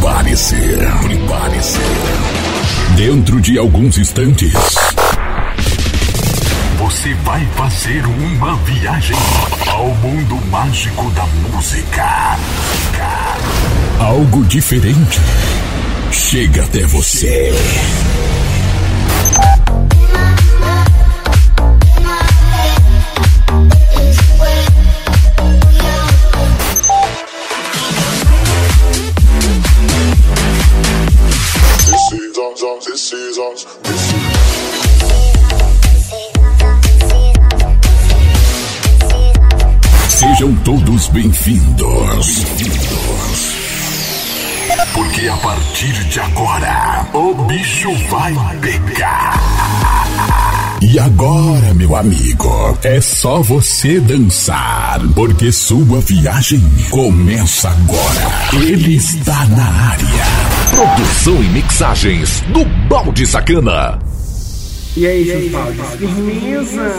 Prepare-se, prepare-se. Dentro de alguns instantes, você vai fazer uma viagem ao mundo mágico da música. Algo diferente chega até você. Sejam todos bem-vindos. Porque a partir de agora, o bicho vai pegar. E agora, meu amigo, é só você dançar, porque sua viagem começa agora. Ele está na área. Produção e mixagens do Balde Sacana. E aí, seus? Firmeza!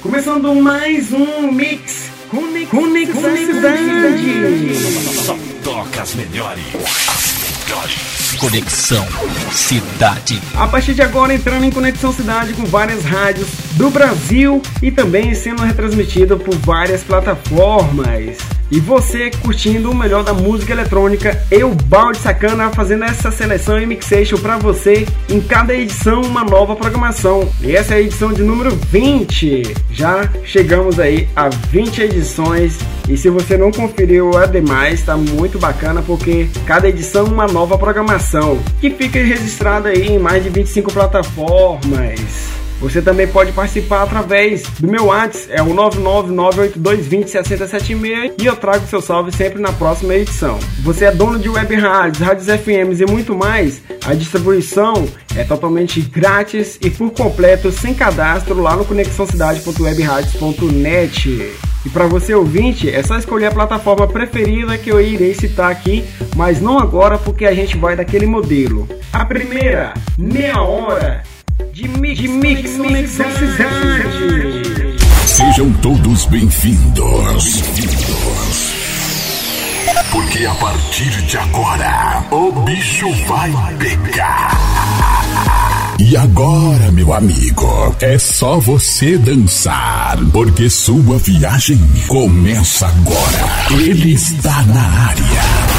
Começando mais um mix Conexão Cidade. Só toca as melhores. As melhores. Conexão Cidade. A partir de agora entrando em Conexão Cidade com várias rádios do Brasil e também sendo retransmitido por várias plataformas. E você curtindo o melhor da música eletrônica, eu, Balde Sacana, fazendo essa seleção e mixation para você em cada edição uma nova programação. E essa é a edição de número 20. Já chegamos aí a 20 edições e se você não conferiu a demais, tá muito bacana porque cada edição uma nova programação que fica registrada aí em mais de 25 plataformas. Você também pode participar através do meu WhatsApp, é o 99982206076 e eu trago seu salve sempre na próxima edição. Você é dono de web rádios, rádios FMs e muito mais? A distribuição é totalmente grátis e por completo sem cadastro lá no conexãocidade.webradios.net. E para você ouvinte, é só escolher a plataforma preferida que eu irei citar aqui, mas não agora porque a gente vai daquele modelo. A primeira, meia hora de mix, de mix, conexão cidade. Sejam todos bem-vindos. Bem-vindos. Porque a partir de agora, o bicho vai pegar. E agora, meu amigo, é só você dançar, porque sua viagem começa agora. Ele está na área.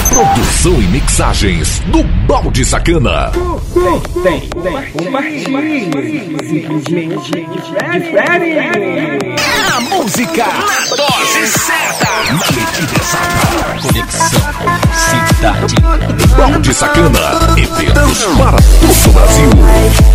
Produção e mixagens do Balde Sacana. Tem, tem, tem. Compartilhe. Simplesmente diferente. A música na dose certa. Na medida exata. Conexão Cidade. Balde Sacana. Eventos para todo o Brasil.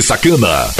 Sacana.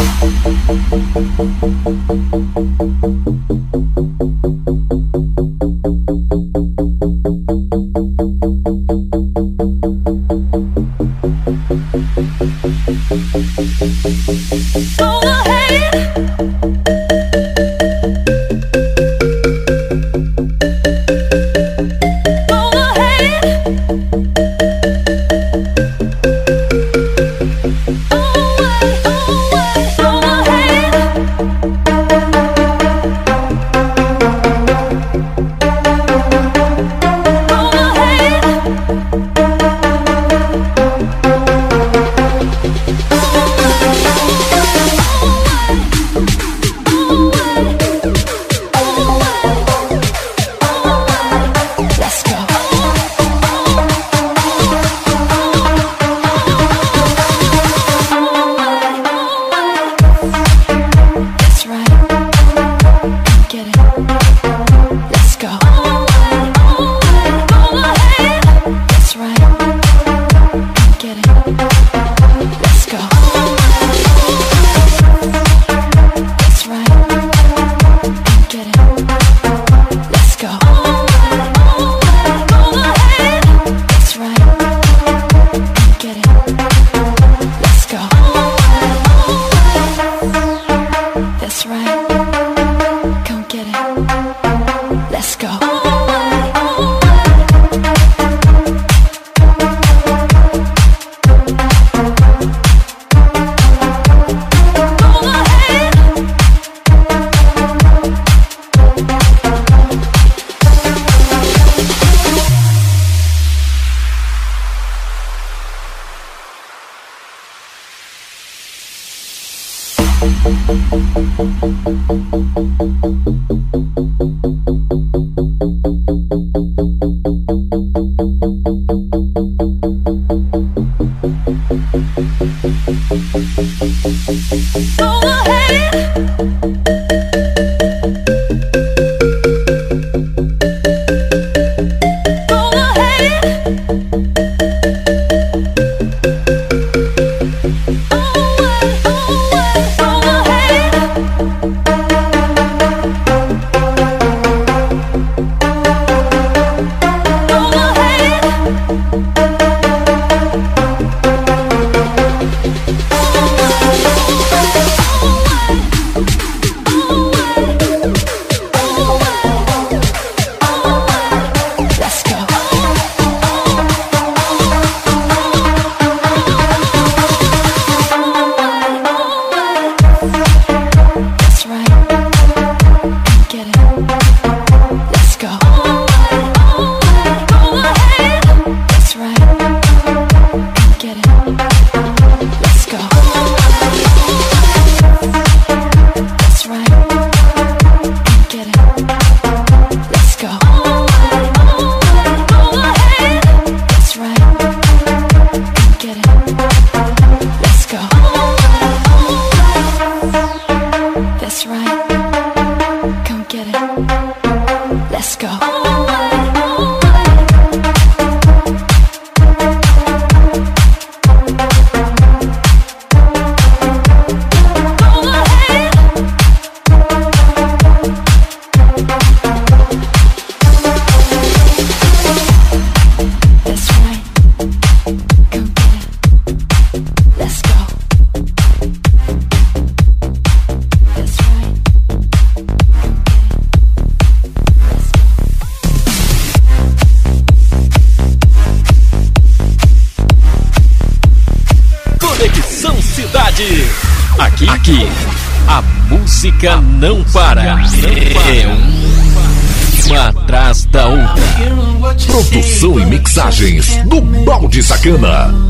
Balde Sacana.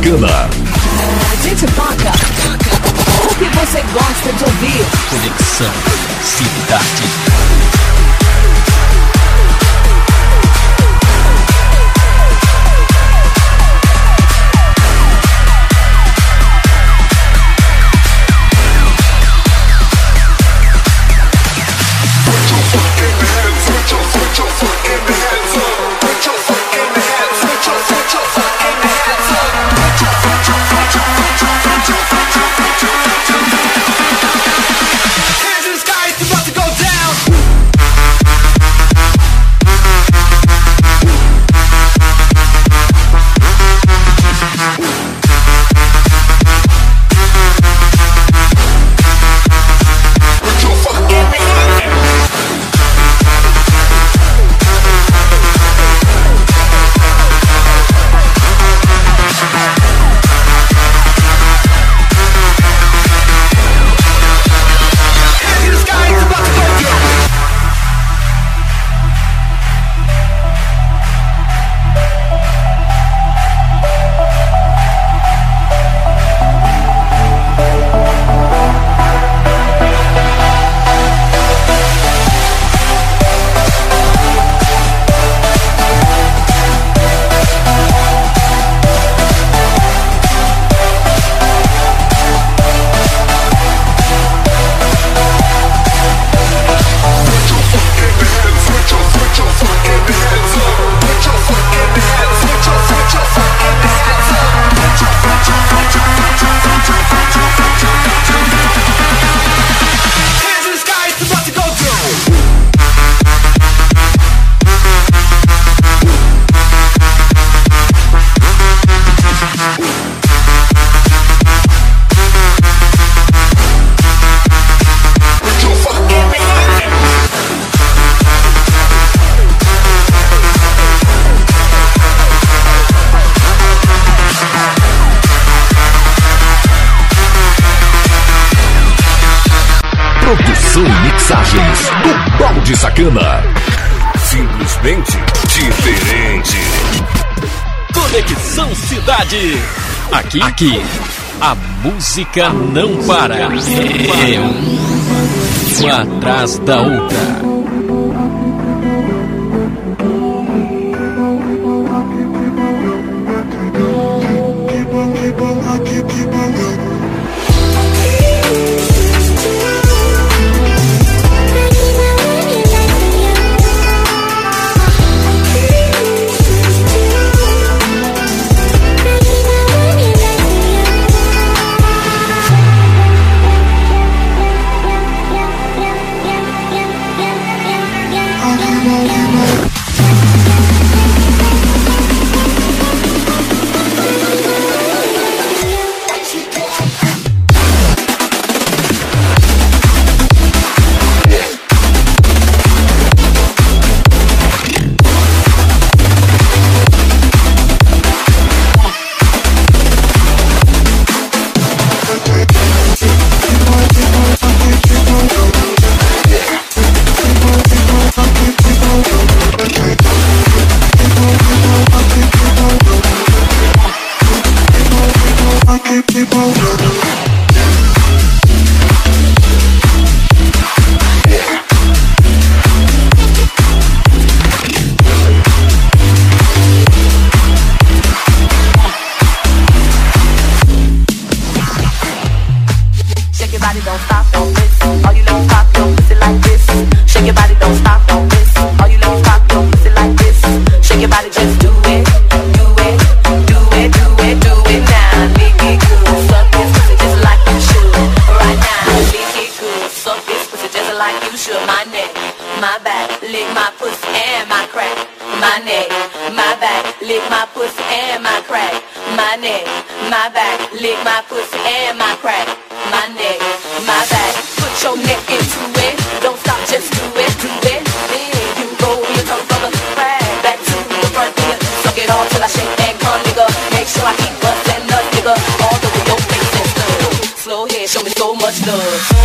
Balde Sacana. A gente toca o que você gosta de ouvir. Conexão Cidade. aqui, aqui, a música não para. É uma atrás da outra. Oh.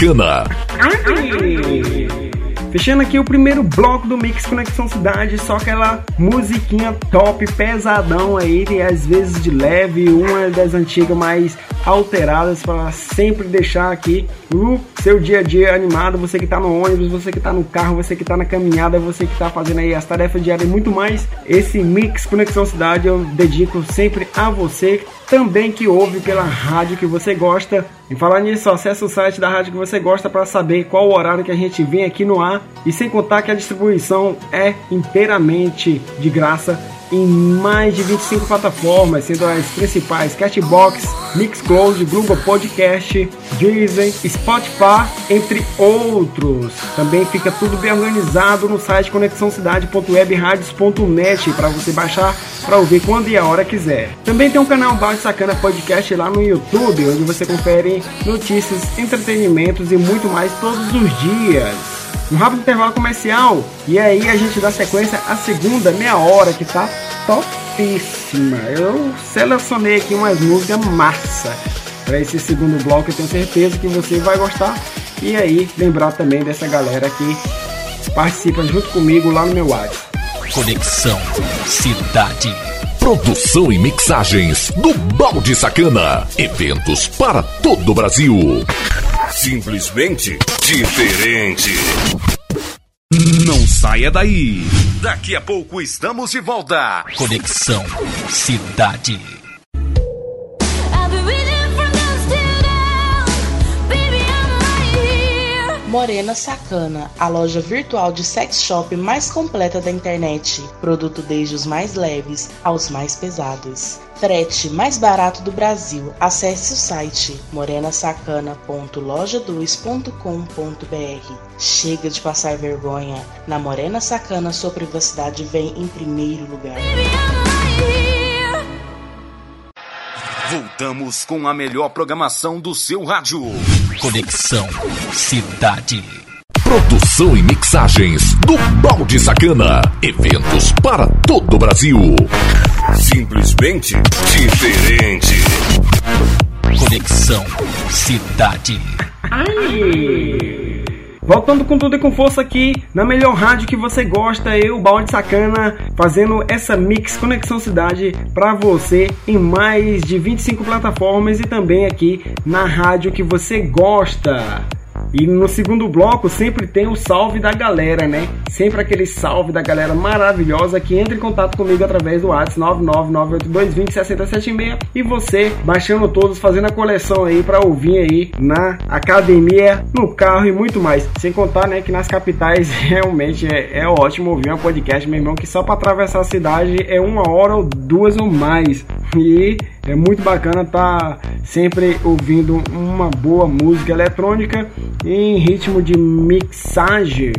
Sacana. Fechando aqui o primeiro bloco do Mix Conexão Cidade, só aquela musiquinha top, pesadão aí, e às vezes de leve, uma das antigas mais alteradas para sempre deixar aqui o seu dia a dia animado, você que tá no ônibus, você que tá no carro, você que tá na caminhada, você que tá fazendo aí as tarefas diárias e muito mais. Esse Mix Conexão Cidade eu dedico sempre a você também que ouve pela rádio que você gosta. E falar nisso, acesse o site da rádio que você gosta para saber qual o horário que a gente vem aqui no ar. E sem contar que a distribuição é inteiramente de graça em mais de 25 plataformas, sendo as principais Cashbox, Mixcloud, Google Podcast, Disney, Spotify, entre outros. Também fica tudo bem organizado no site conexãocidade.webradios.net para você baixar para ouvir quando e a hora quiser. Também tem um canal Balde Sacana Podcast lá no YouTube, onde você confere notícias, entretenimentos e muito mais todos os dias um rápido intervalo comercial e aí a gente dá sequência à segunda meia hora que tá topíssima. Eu selecionei aqui umas músicas massa para esse segundo bloco, eu tenho certeza que você vai gostar. E aí, lembrar também dessa galera que participa junto comigo lá no meu WhatsApp. Conexão Cidade. Produção e mixagens do Balde Sacana. Eventos para todo o Brasil. Simplesmente diferente. Não saia daí. Daqui a pouco estamos de volta. Conexão Cidade. Morena Sacana, a loja virtual de sex shop mais completa da internet. Produto desde os mais leves aos mais pesados. Frete mais barato do Brasil. Acesse o site morenasacana.loja2.com.br. Chega de passar vergonha. Na Morena Sacana, sua privacidade vem em primeiro lugar. Voltamos com a melhor programação do seu rádio. Conexão Cidade. Produção e mixagens do Balde Sacana. Eventos para todo o Brasil. Simplesmente diferente. Conexão Cidade. Voltando com tudo e com força aqui na melhor rádio que você gosta, eu, Balde Sacana, fazendo essa mix Conexão Cidade para você em mais de 25 plataformas e também aqui na rádio que você gosta. E no segundo bloco sempre tem o salve da galera, né? Sempre aquele salve da galera maravilhosa que entra em contato comigo através do WhatsApp 99982206076 e você baixando todos, fazendo a coleção aí para ouvir aí na academia, no carro e muito mais. Sem contar, né, que nas capitais realmente é, é ótimo ouvir um podcast, meu irmão, que só para atravessar a cidade é uma hora ou duas ou mais. E é muito bacana estar tá sempre ouvindo uma boa música eletrônica em ritmo de mixagem.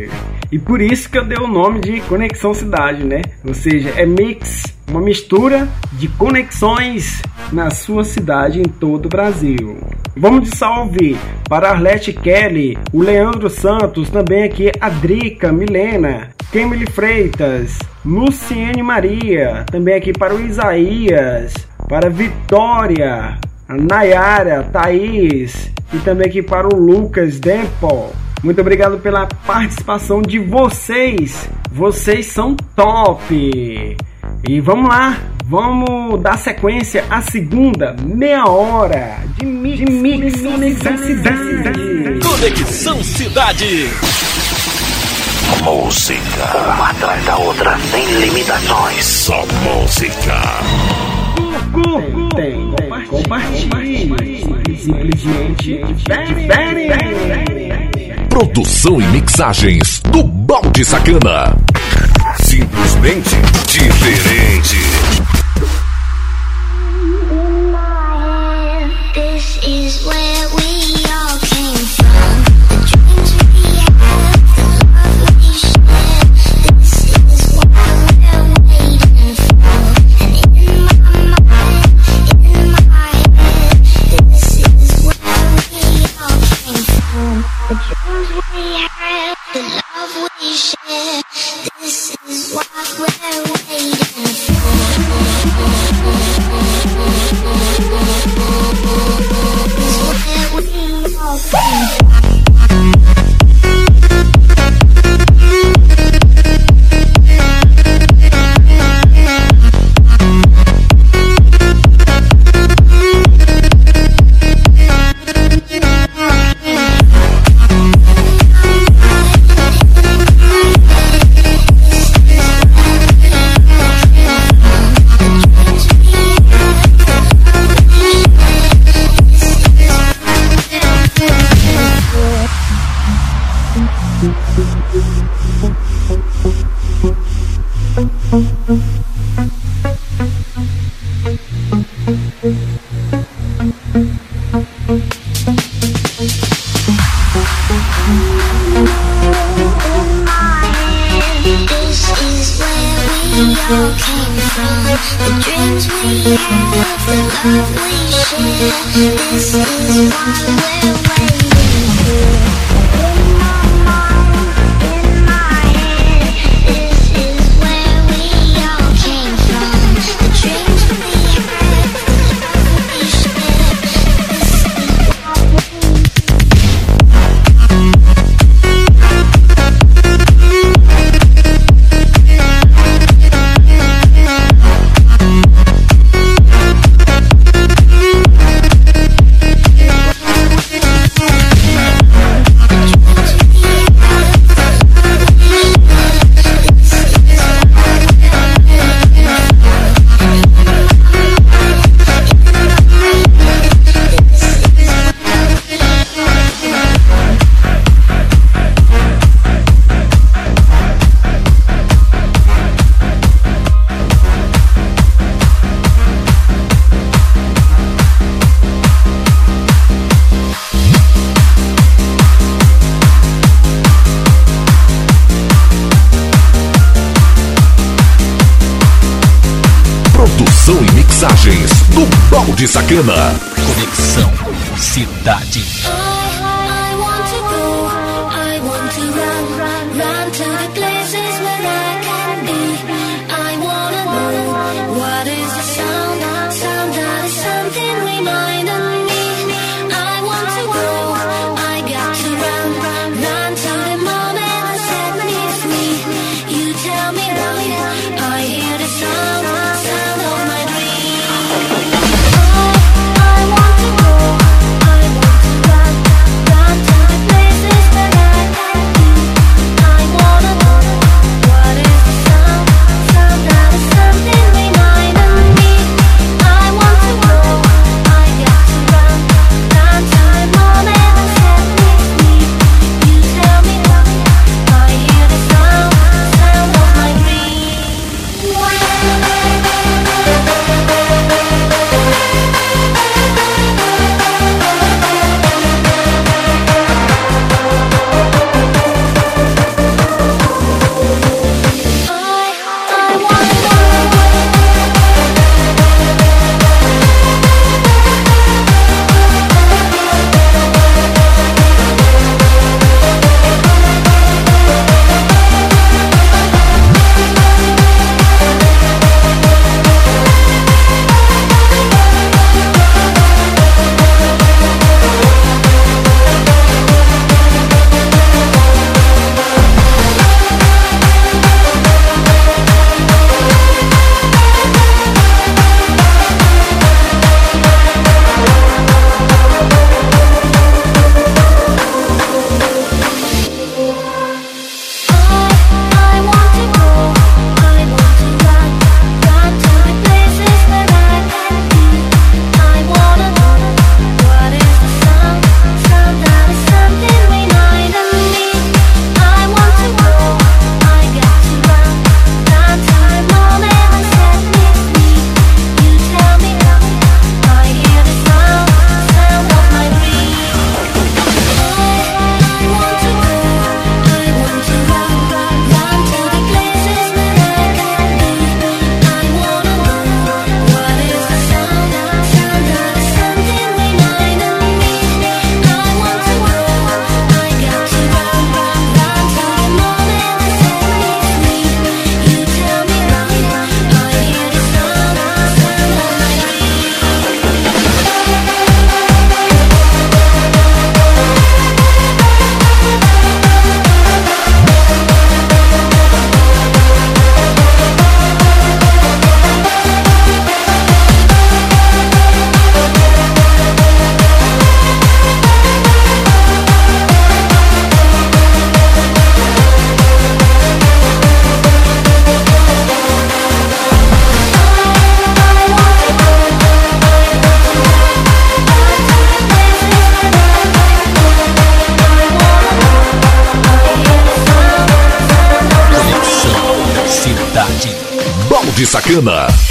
E por isso que eu dei o nome de Conexão Cidade, né? Ou seja, é mix, uma mistura de conexões na sua cidade em todo o Brasil. Vamos de salve para Arlete Kelly, o Leandro Santos, também aqui a Drica, Milena, Kemily Freitas, Luciene Maria, também aqui para o Isaías, para Vitória, a Nayara, Thaís e também aqui para o Lucas Dempo. Muito obrigado pela participação de vocês. Vocês são top. E vamos lá, vamos dar sequência à segunda meia hora de mix, de mix Conexão Cidade. Conexão Cidade. Música. Uma atrás da outra, sem limitações. Só música. Tem, tem, compartilhe. Simplesmente diferente. Produção e mixagens do Balde Sacana. Simplesmente diferente. This is where we Sacana. Conexão Cidade. Sacana.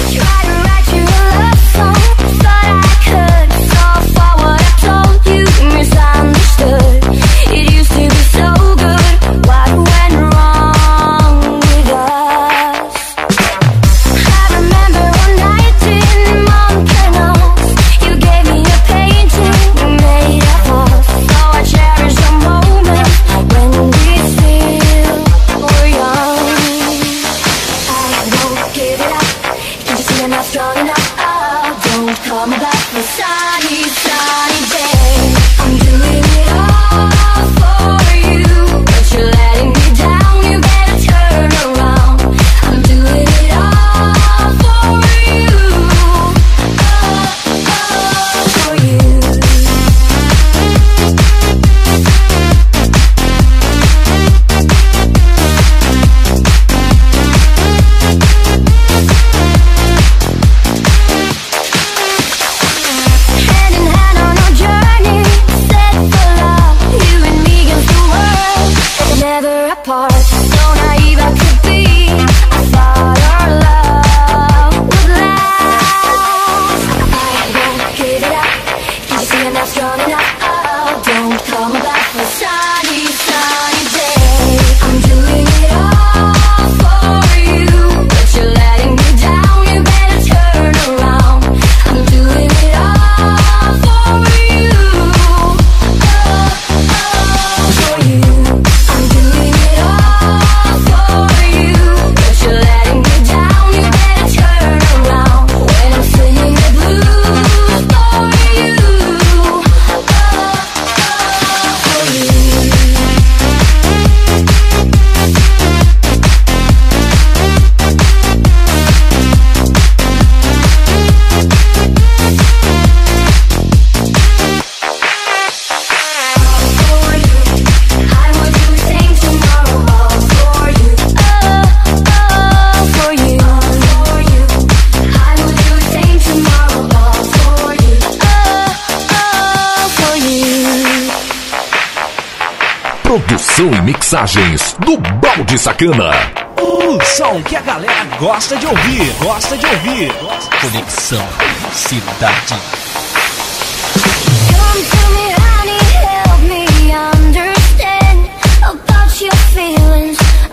Imagens do Balde Sacana. O som que a galera gosta de ouvir, gosta de ouvir. Conexão Cidade.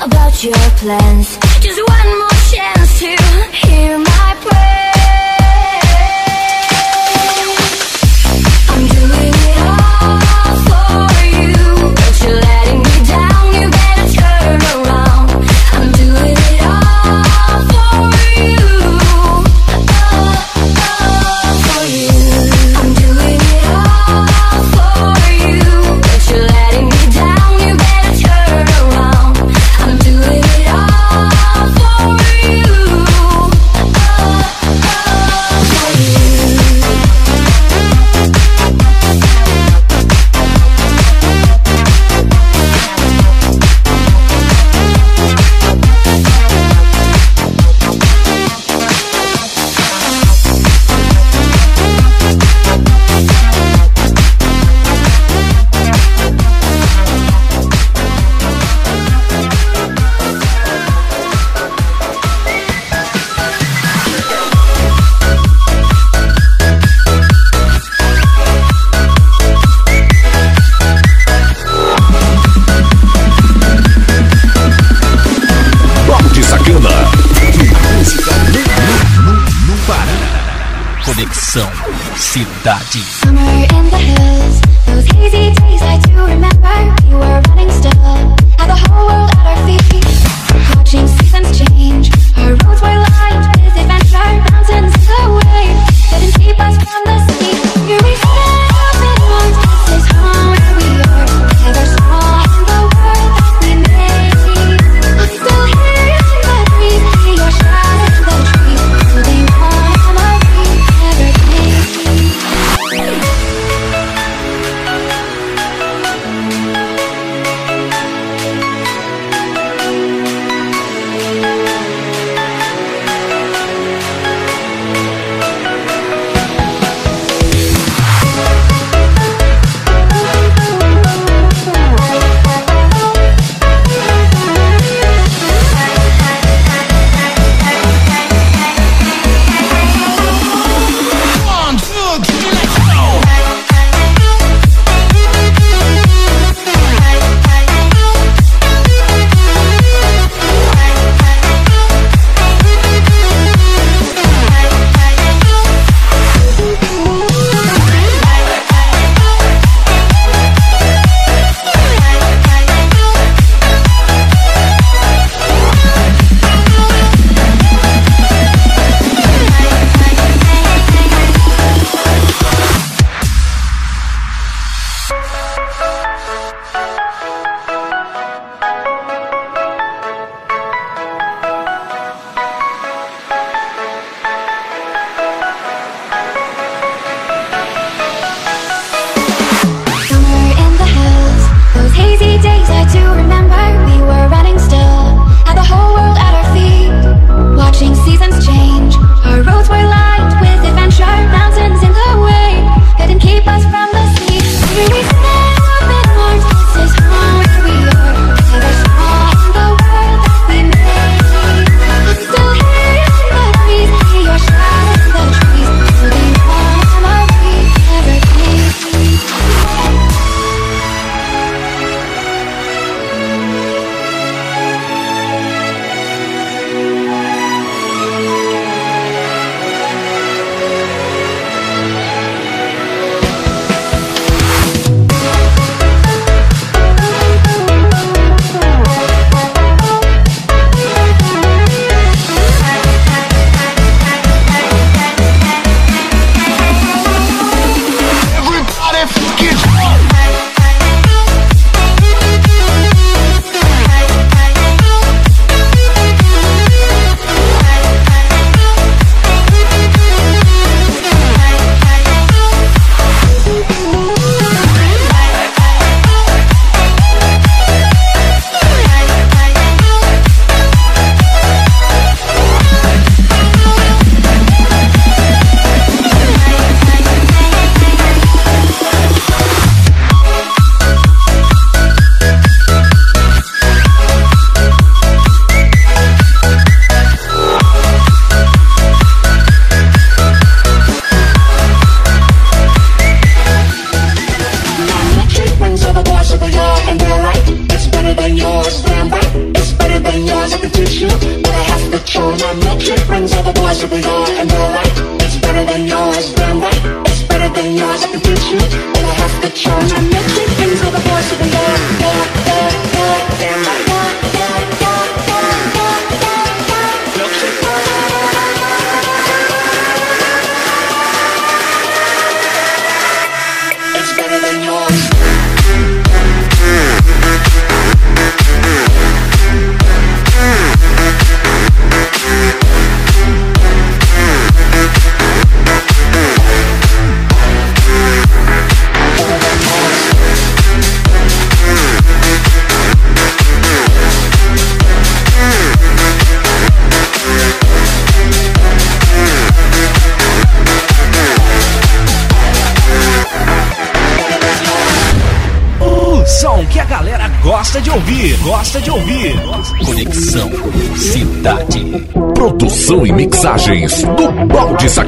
About your plans.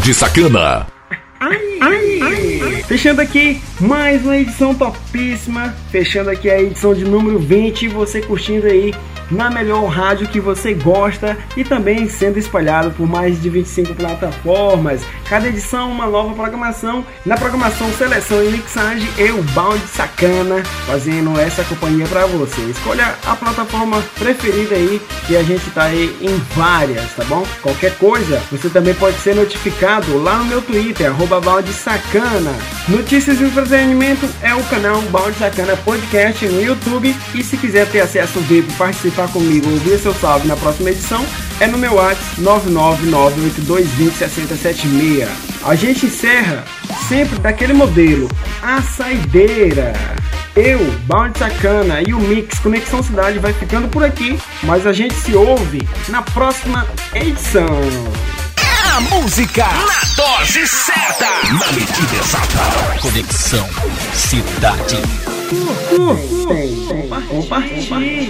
Balde Sacana. Fechando aqui mais uma edição topíssima. Fechando aqui a edição de número 20. Você curtindo aí na melhor rádio que você gosta e também sendo espalhado por mais de 25 plataformas. Cada edição uma nova programação. Na programação Seleção e Mixagem, eu, Balde Sacana, fazendo essa companhia para você. Escolha a plataforma preferida aí, que a gente tá aí em várias, tá bom? Qualquer coisa, você também pode ser notificado lá no meu Twitter, Balde Sacana. Notícias e entretenimento é o canal Balde Sacana Podcast no YouTube. E se quiser ter acesso VIP participar comigo, ouvir seu salve na próxima edição, é no meu WhatsApp 99982206076. A gente encerra sempre daquele modelo, a saideira. Eu, Balde Sacana e o Mix Conexão Cidade vai ficando por aqui, mas a gente se ouve na próxima edição. A música Na dose certa. Na medida exata. Conexão Cidade. Curtem, compartilhem,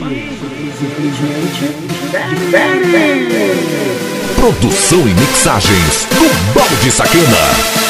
simplesmente. Produção e mixagens do Balde Sacana.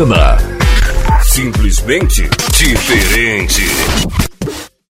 Balde